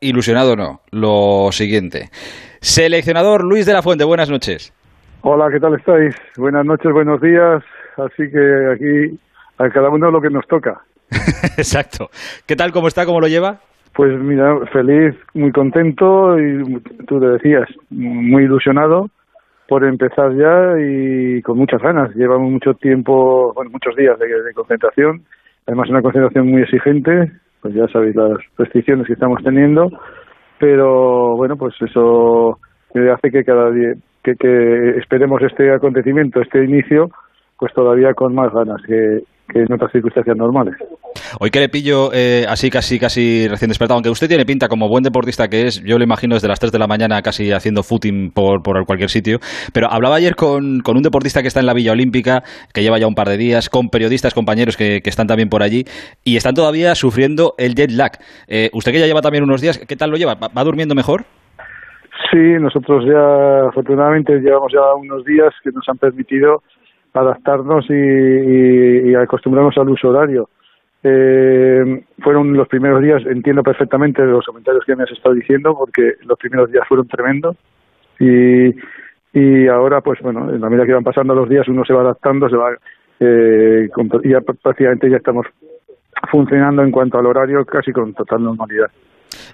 ilusionado o no. Lo siguiente. Seleccionador Luis de la Fuente, buenas noches. Hola, ¿qué tal estáis? Buenas noches, buenos días. Así que aquí a cada uno lo que nos toca. Exacto. ¿Qué tal? ¿Cómo está? ¿Cómo lo lleva? Pues mira, feliz, muy contento y tú te decías, muy ilusionado por empezar ya y con muchas ganas. Llevamos mucho tiempo, bueno, muchos días de, concentración, además una concentración muy exigente, pues ya sabéis las restricciones que estamos teniendo, pero bueno, pues eso hace que cada día, que, que esperemos este acontecimiento, este inicio, pues todavía con más ganas que, que en otras circunstancias normales. Hoy que le pillo eh, así casi casi recién despertado, aunque usted tiene pinta como buen deportista que es, yo lo imagino desde las 3 de la mañana casi haciendo footing por, por cualquier sitio, pero hablaba ayer con, con, un deportista que está en la Villa Olímpica, que lleva ya un par de días, con periodistas, compañeros que, que están también por allí, y están todavía sufriendo el jet lag. Eh, usted que ya lleva también unos días, ¿qué tal lo lleva? ¿Va, durmiendo mejor? Sí, nosotros ya afortunadamente llevamos ya unos días que nos han permitido adaptarnos y, y, acostumbrarnos al uso horario. Eh, fueron los primeros días, entiendo perfectamente los comentarios que me has estado diciendo, porque los primeros días fueron tremendos y, y ahora, pues bueno, en la medida que van pasando los días, uno se va adaptando, se va, eh, ya prácticamente ya estamos funcionando en cuanto al horario casi con total normalidad.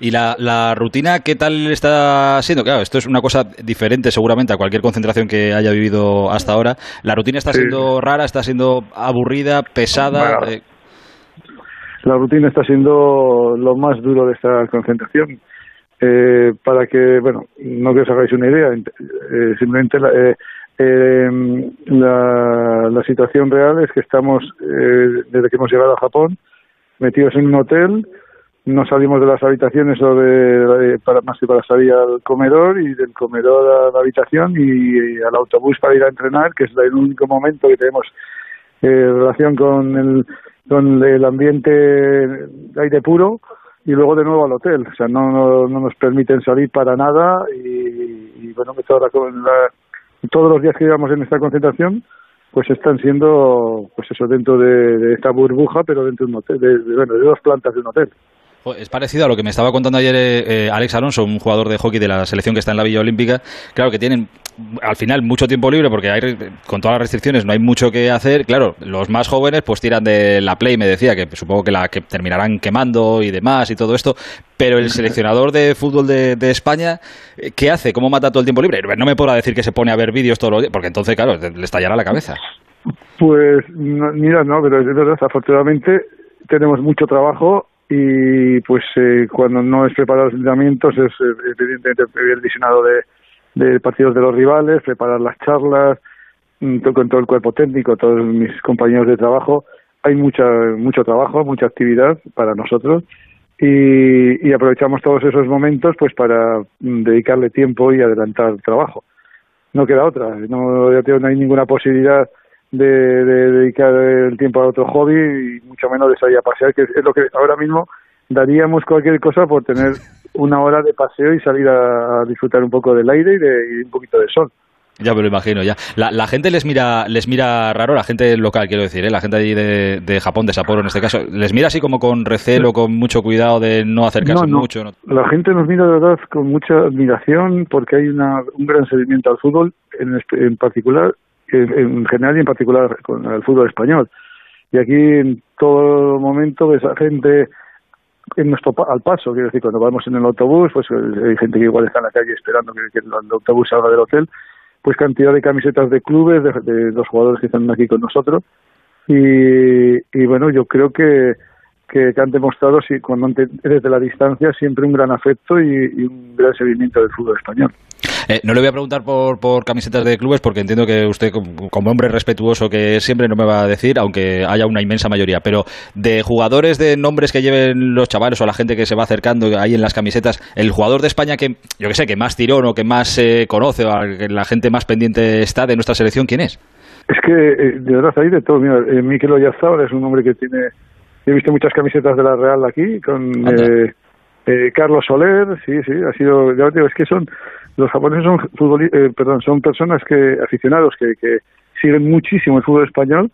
¿Y la, la, rutina qué tal está siendo? Claro, esto es una cosa diferente seguramente a cualquier concentración que haya vivido hasta ahora. ¿La rutina está siendo rara, está siendo aburrida, pesada? Eh, la rutina está siendo lo más duro de esta concentración. Eh, para que, bueno, no que os hagáis una idea, eh, simplemente la, la, la, situación real es que estamos, desde que hemos llegado a Japón, metidos en un hotel, no salimos de las habitaciones o de, para, más que para salir al comedor y del comedor a la habitación y, al autobús para ir a entrenar, que es el único momento que tenemos eh, relación con el, con el ambiente de aire puro y luego de nuevo al hotel. O sea, no, no, nos permiten salir para nada y, bueno, toda la, todos los días que llevamos en esta concentración pues están siendo pues eso dentro de, esta burbuja pero dentro de un hotel de, bueno de dos plantas de un hotel es parecido a lo que me estaba contando ayer eh, eh, Alex Alonso, un jugador de hockey de la selección que está en la Villa Olímpica. Claro que tienen al final mucho tiempo libre porque hay, con todas las restricciones no hay mucho que hacer. Claro, los más jóvenes pues tiran de la Play, me decía, que supongo que la que terminarán quemando y demás y todo esto. Pero el seleccionador de fútbol de, España, eh, ¿qué hace? ¿Cómo mata todo el tiempo libre? No me podrá decir que se pone a ver vídeos todos los días, porque entonces, claro, le estallará la cabeza. Pues mira, no, pero es verdad, afortunadamente tenemos mucho trabajo y pues eh, cuando no es preparar los entrenamientos es eh, evidentemente el visionado de, partidos de los rivales, preparar las charlas mm, con todo el cuerpo técnico, todos mis compañeros de trabajo. Hay mucha, mucho trabajo, mucha actividad para nosotros y, aprovechamos todos esos momentos pues para mm, dedicarle tiempo y adelantar el trabajo. No queda otra, no, no hay ninguna posibilidad de, dedicar el tiempo a otro hobby y mucho menos de salir a pasear, que es lo que ahora mismo daríamos cualquier cosa por tener una hora de paseo y salir a, disfrutar un poco del aire y, de, un poquito de sol. Ya me lo imagino, ya. La, gente les mira, les mira raro, la gente local, quiero decir, ¿eh? la gente allí de, de, Japón, de Sapporo en este caso, les mira así como con recelo, con mucho cuidado de no acercarse mucho. La gente nos mira de verdad con mucha admiración porque hay una, un gran seguimiento al fútbol, en, en particular en general y en particular con el fútbol español. Y aquí en todo momento ves a gente en nuestro al paso, quiero decir, cuando vamos en el autobús, pues hay gente que igual está en la calle esperando que, el autobús salga del hotel, pues cantidad de camisetas de clubes, de, los jugadores que están aquí con nosotros. Y, y bueno, yo creo que, que, han demostrado, si, cuando desde la distancia, siempre un gran afecto y un gran seguimiento del fútbol español. Eh, no le voy a preguntar por, por camisetas de clubes porque entiendo que usted, como hombre respetuoso que siempre, no me va a decir, aunque haya una inmensa mayoría. Pero de jugadores de nombres que lleven los chavales o la gente que se va acercando ahí en las camisetas, el jugador de España que, yo que sé, que más tirón o que más se conoce o que la gente más pendiente está de nuestra selección, ¿quién es? Es que, eh, de verdad, hay de todo. Mira, eh, Miquel Oyarzabal es un hombre que tiene... He visto muchas camisetas de la Real aquí, con eh, Carlos Soler, sí, sí, ha sido... Ya digo, es que son los japoneses son eh, perdón, son personas que aficionados que, que siguen muchísimo el fútbol español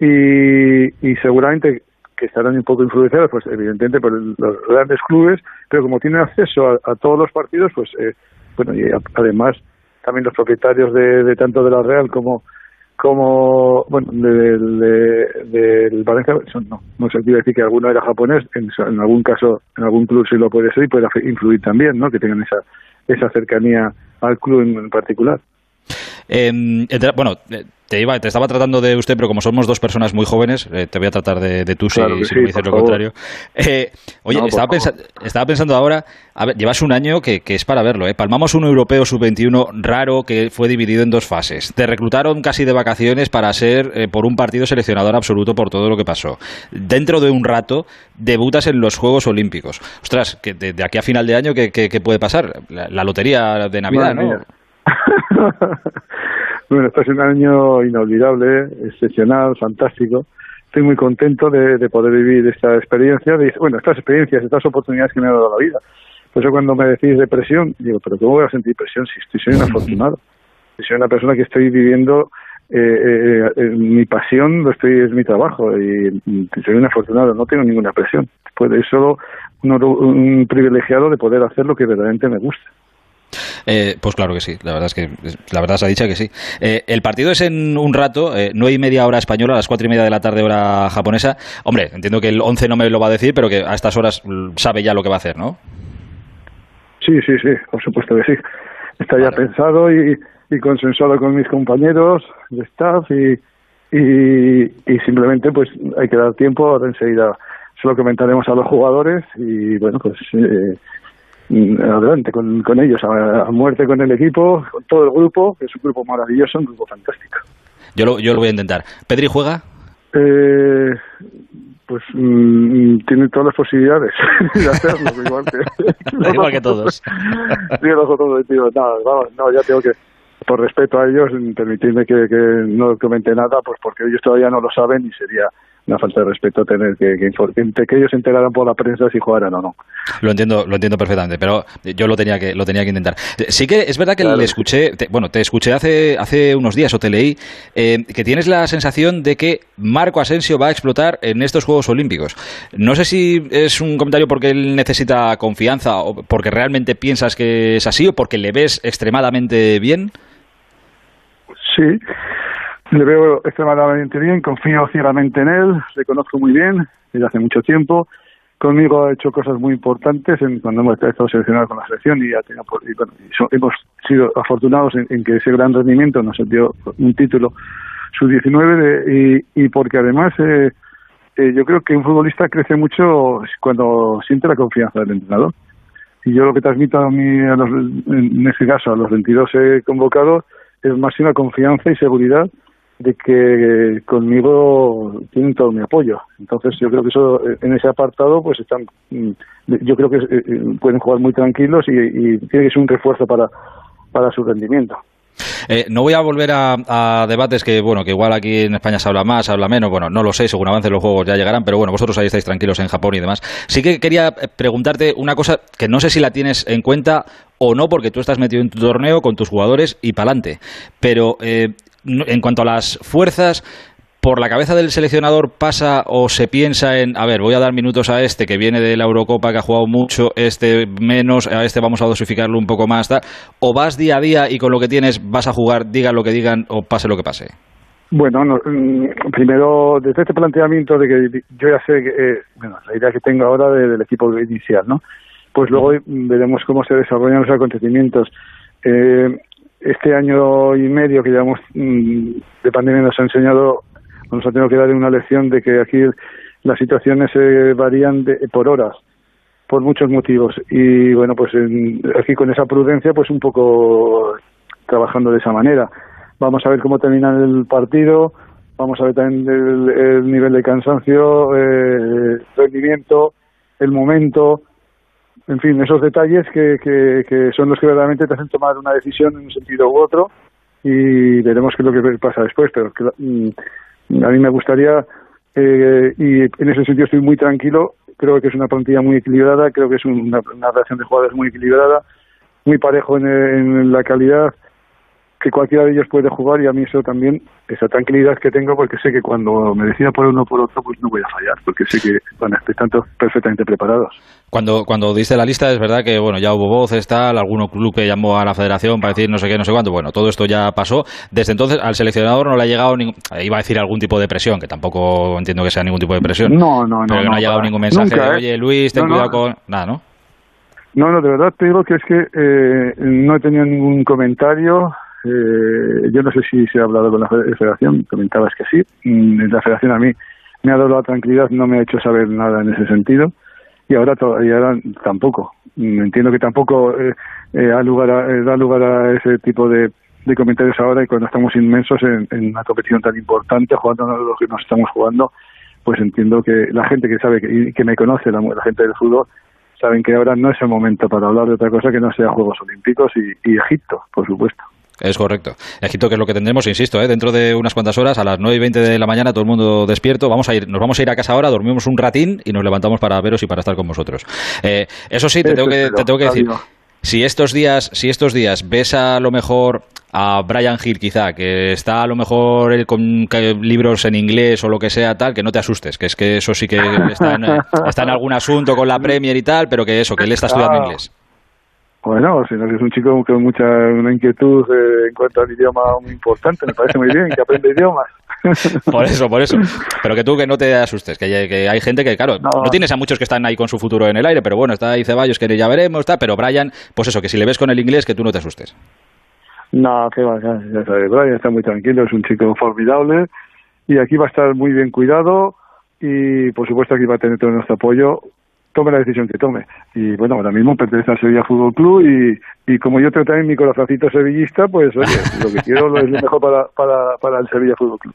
y, seguramente que estarán un poco influenciados, pues evidentemente por los grandes clubes, pero como tienen acceso a, todos los partidos, pues eh, bueno, y además también los propietarios de, de tanto de la Real como como bueno del de, Valencia no no se quiere decir que alguno era japonés en, en, algún caso en algún club sí lo puede ser y puede influir también no que tengan esa esa cercanía al club en particular eh, bueno, eh, te, iba, te estaba tratando de usted, pero como somos dos personas muy jóvenes, eh, te voy a tratar de, tú si, me dices lo contrario. Eh, oye, estaba, estaba, pensando ahora, a ver, llevas un año que, es para verlo, ¿eh? Palmamos un europeo sub-21 raro que fue dividido en dos fases. Te reclutaron casi de vacaciones para ser por un partido seleccionador absoluto por todo lo que pasó. Dentro de un rato, debutas en los Juegos Olímpicos. Ostras, que de, aquí a final de año, ¿qué, puede pasar? La, lotería de Navidad, ¿no? bueno, este es un año inolvidable, excepcional, fantástico. Estoy muy contento de, poder vivir esta experiencia, de, bueno, estas experiencias, estas oportunidades que me ha dado la vida. Por eso cuando me decís depresión, digo, pero ¿cómo voy a sentir presión si estoy, soy un afortunado? Si soy una persona que estoy viviendo eh, eh, eh, mi pasión lo estoy es mi trabajo y, soy un afortunado no tengo ninguna presión pues es solo un, privilegiado de poder hacer lo que verdaderamente me gusta eh, pues claro que sí, la verdad es que la verdad se ha dicho que sí. Eh, el partido es en un rato, eh, nueve y media hora española, a las cuatro y media de la tarde hora japonesa. Hombre, entiendo que el 11 no me lo va a decir, pero que a estas horas sabe ya lo que va a hacer, ¿no? Sí, sí, sí, por supuesto que sí. Está ya pensado y, consensuado con mis compañeros de staff y, y, simplemente pues hay que dar tiempo, enseguida se lo comentaremos a los jugadores y bueno, pues eh, adelante con, con ellos, a, muerte con el equipo, con todo el grupo, que es un grupo maravilloso, un grupo fantástico. Yo lo, yo lo voy a intentar. ¿Pedri juega? Eh, pues mm, tiene todas las posibilidades de hacerlo, igual que, igual que todos. no, no, ya tengo que, por respeto a ellos, permitirme que, que no comente nada, pues porque ellos todavía no lo saben y sería una falta de respeto tener que, que, que ellos se enteraran por la prensa si jugaran o no. Lo entiendo, lo entiendo perfectamente, pero yo lo tenía que, lo tenía que intentar. Sí que es verdad que le escuché, bueno, te escuché hace, hace unos días o te leí, eh, que tienes la sensación de que Marco Asensio va a explotar en estos Juegos Olímpicos. No sé si es un comentario porque él necesita confianza o porque realmente piensas que es así o porque le ves extremadamente bien. Sí, le veo extremadamente bien, confío ciegamente en él, le conozco muy bien desde hace mucho tiempo. Conmigo ha hecho cosas muy importantes en, cuando hemos estado seleccionados con la selección y, ha tenido, hemos sido afortunados en, que ese gran rendimiento nos dio un título sub-19 y, y porque además eh, eh, yo creo que un futbolista crece mucho cuando siente la confianza del entrenador. Y yo lo que transmito a mí, a los, en este caso a los 22 convocados, es máxima confianza y seguridad de que conmigo tienen todo mi apoyo. Entonces yo creo que eso en ese apartado pues están, mm, yo creo que eh, eh, pueden jugar muy tranquilos y, y tiene que ser un refuerzo para, para su rendimiento. Eh, no voy a volver a, debates que, bueno, que igual aquí en España se habla más, se habla menos, bueno, no lo sé, según avancen los juegos ya llegarán, pero bueno, vosotros ahí estáis tranquilos en Japón y demás. Sí que quería preguntarte una cosa que no sé si la tienes en cuenta o no, porque tú estás metido en tu torneo con tus jugadores y pa'lante, pero en cuanto a las fuerzas, por la cabeza del seleccionador pasa o se piensa en, a ver, voy a dar minutos a este que viene de la Eurocopa, que ha jugado mucho, este menos, a este vamos a dosificarlo un poco más, o vas día a día y con lo que tienes vas a jugar, digan lo que digan o pase lo que pase? Bueno, mm, primero, desde este planteamiento de que yo ya sé que, eh, bueno, la idea que tengo ahora del equipo inicial, ¿no? Pues luego veremos cómo se desarrollan los acontecimientos. Eh, este año y medio que llevamos mm, de pandemia nos ha enseñado, nos ha tenido que dar una lección de que aquí las situaciones se varían por horas, por muchos motivos. Y bueno, pues aquí con esa prudencia, pues un poco trabajando de esa manera. Vamos a ver cómo termina el partido, vamos a ver también el, nivel de cansancio, eh, rendimiento, el momento, en fin, esos detalles que, que, son los que verdaderamente te hacen tomar una decisión en un sentido u otro y veremos qué es lo que pasa después, pero mm, a mí me gustaría, eh, y en ese sentido estoy muy tranquilo, creo que es una plantilla muy equilibrada, creo que es una, relación de jugadores muy equilibrada, muy parejo en, la calidad, que cualquiera de ellos puede jugar y a mí eso también, esa tranquilidad que tengo porque sé que cuando me decida por uno o por otro, pues no voy a fallar, porque sé que van a estar perfectamente preparados. Cuando, cuando diste la lista es verdad que bueno ya hubo voces, tal, alguno club que llamó a la federación para decir no sé qué, no sé cuánto, bueno, todo esto ya pasó. Desde entonces al seleccionador no le ha llegado, ningún, iba a decir algún tipo de presión, que tampoco entiendo que sea ningún tipo de presión. No, no, no. Pero no, no, ha llegado ningún mensaje, Nunca, ¿eh? oye Luis, ten cuidado con... Nada, ¿no? No, no, de verdad te digo que es que eh, no he tenido ningún comentario. Eh, yo no sé si se ha hablado con la federación, comentabas que sí. Mm, La federación a mí me ha dado la tranquilidad, no me ha hecho saber nada en ese sentido. Y ahora, y ahora tampoco. Mm, Entiendo que tampoco eh, eh, a- eh, da lugar a ese tipo de, comentarios ahora y cuando estamos inmensos en, una competición tan importante, jugando lo que nos estamos jugando, pues entiendo que la gente que sabe que, que me conoce, la, la gente del fútbol, saben que ahora no es el momento para hablar de otra cosa que no sea Juegos Olímpicos y Egipto, por supuesto. Es correcto. Egipto, que es lo que tendremos, insisto, ¿eh? dentro de unas cuantas horas, a las 9 y 20 de la mañana, todo el mundo despierto. Vamos a ir, nos vamos a ir a casa ahora, dormimos un ratín y nos levantamos para veros y para estar con vosotros. Eh, eso sí, te tengo que, te tengo que decir, si estos días, si estos días ves a lo mejor a Brian Hill quizá, que está a lo mejor él con libros en inglés o lo que sea tal, que no te asustes, que es que eso sí que está en, está en algún asunto con la Premier y tal, pero que eso, que él está estudiando inglés. Bueno, sino que es un chico con mucha una inquietud eh, en cuanto al idioma muy importante, me parece muy bien que aprende idiomas. Por eso, por eso. Pero que tú que no te asustes, que, hay- que hay gente que, claro, no. No. tienes a muchos que están ahí con su futuro en el aire, pero bueno, está ahí Ceballos, que ya veremos, está, pero Brian, pues eso, que si le ves con el inglés, que tú no te asustes. No, que va, ya, ya sabes, Brian está muy tranquilo, es un chico formidable y aquí va a estar muy bien cuidado y por supuesto aquí va a tener todo nuestro apoyo, tome la decisión que tome. Y bueno, ahora mismo pertenece al Sevilla Fútbol Club y, y como yo tengo también mi corazoncito sevillista, pues oye, lo que quiero es lo mejor para, para, para el Sevilla Fútbol Club.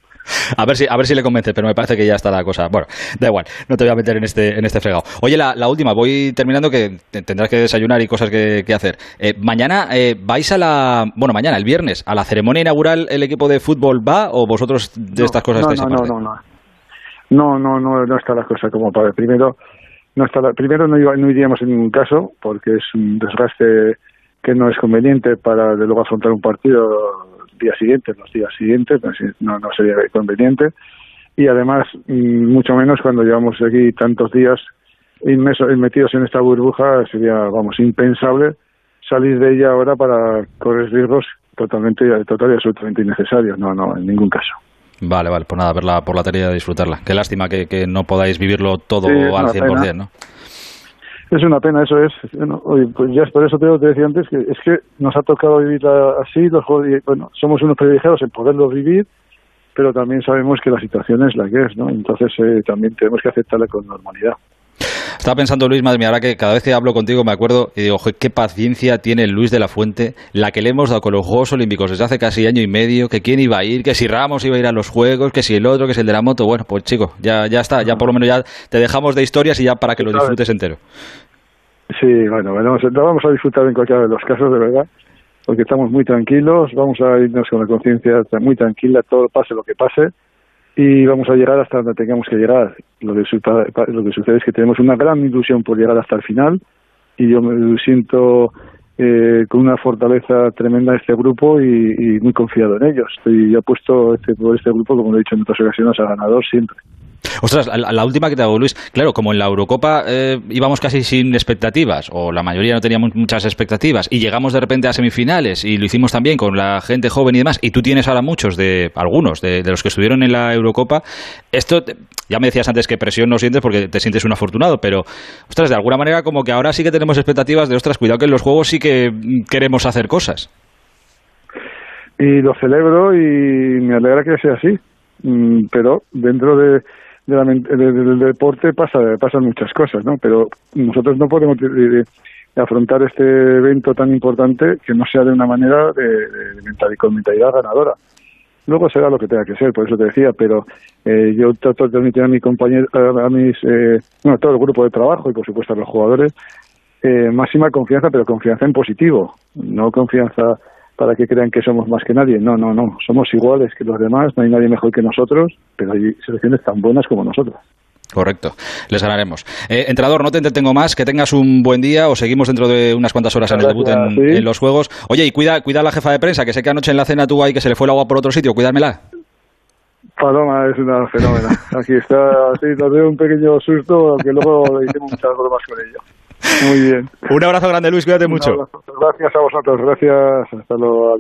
A ver si, a ver si le convence, pero me parece que ya está la cosa. Bueno, da igual, no te voy a meter en este, en este fregado. Oye, la, la última, voy terminando que te- tendrás que desayunar y cosas que, que hacer. Eh, mañana eh, vais a la, bueno, mañana, el viernes, a la ceremonia inaugural, ¿el equipo de fútbol va o vosotros de estas cosas no, estáis no, no, no, no. No, no, no, no está la cosa como para primero. No está primero no, no iríamos en ningún caso porque es un desgaste que no es conveniente para de luego afrontar un partido el día siguiente, los días siguientes, no, si- no, no sería conveniente. Y además, mm, mucho menos cuando llevamos aquí tantos días inmesos, metidos en esta burbuja, sería, vamos, impensable salir de ella ahora para correr riesgos totalmente, total y absolutamente innecesarios. No, no, en ningún caso. Vale, vale, pues nada, verla por la tele y disfrutarla. Qué lástima que, que no podáis vivirlo todo Sí, al una 100%, pena. ¿no? Es una pena, eso es. Bueno, oye, pues ya es por eso te, te decía antes que es que nos ha tocado vivir así, los juegos, y, bueno, somos unos privilegiados en poderlo vivir, pero también sabemos que la situación es la que es, ¿no? Entonces eh, también tenemos que aceptarla con normalidad. Estaba pensando, Luis, madre mía, ahora que cada vez que hablo contigo me acuerdo y digo, "Joder, qué paciencia tiene Luis de la Fuente, la que le hemos dado con los Juegos Olímpicos desde hace casi año y medio, que quién iba a ir, que si Ramos iba a ir a los Juegos, que si el otro, que es el de la moto. Bueno, pues chico, ya, ya está, ya por lo menos ya te dejamos de historias y ya para que lo disfrutes entero. Sí, bueno, vamos, lo vamos a disfrutar en cualquiera de los casos, de verdad, porque estamos muy tranquilos, vamos a irnos con la conciencia muy tranquila, todo pase lo que pase, y vamos a llegar hasta donde tengamos que llegar. Lo que, lo que sucede es que tenemos una gran ilusión por llegar hasta el final, y yo me siento eh, con una fortaleza tremenda este grupo y, y muy confiado en ellos. Estoy apuesto este, por este grupo, como lo he dicho en otras ocasiones, a ganador siempre. Ostras, la, la última que te hago, Luis. Claro, como en la Eurocopa eh, íbamos casi sin expectativas, o la mayoría no teníamos muchas expectativas, y llegamos de repente a semifinales, y lo hicimos también con la gente joven y demás, y tú tienes ahora muchos, de algunos, de, los que estuvieron en la Eurocopa. Esto, ya me decías antes que presión no sientes porque te sientes un afortunado, pero, ostras, de alguna manera como que ahora sí que tenemos expectativas de, ostras, cuidado que en los juegos sí que mm, queremos hacer cosas. y lo celebro y me alegra que sea así. Mm, Pero dentro de, de la de- de- del deporte pasa, pasan muchas cosas, ¿no? Pero nosotros no podemos de- de- de afrontar este evento tan importante que no sea de una manera de, de mental- con mentalidad ganadora. Luego será lo que tenga que ser, por eso te decía, pero eh, yo trato de transmitir a mi compañero, a mis, eh, bueno, a todo el grupo de trabajo y por supuesto a los jugadores, eh, máxima confianza, pero confianza en positivo, no confianza para que crean que somos más que nadie. No, no, no. Somos iguales que los demás, no hay nadie mejor que nosotros, pero hay selecciones tan buenas como nosotros. Correcto, les ganaremos. Eh, entrenador, no te entretengo más, que tengas un buen día, o seguimos dentro de unas cuantas horas en el debut en, los Juegos. Oye, y cuida, cuida a la jefa de prensa, que sé que anoche en la cena tuvo ahí que se le fue el agua por otro sitio, cuídamela. Paloma es una fenómena. Aquí está, sí, nos dio un pequeño susto, aunque luego le hicimos muchas bromas con ello. Muy bien. Un abrazo grande, Luis, cuídate mucho. Gracias a vosotros, gracias. Hasta luego.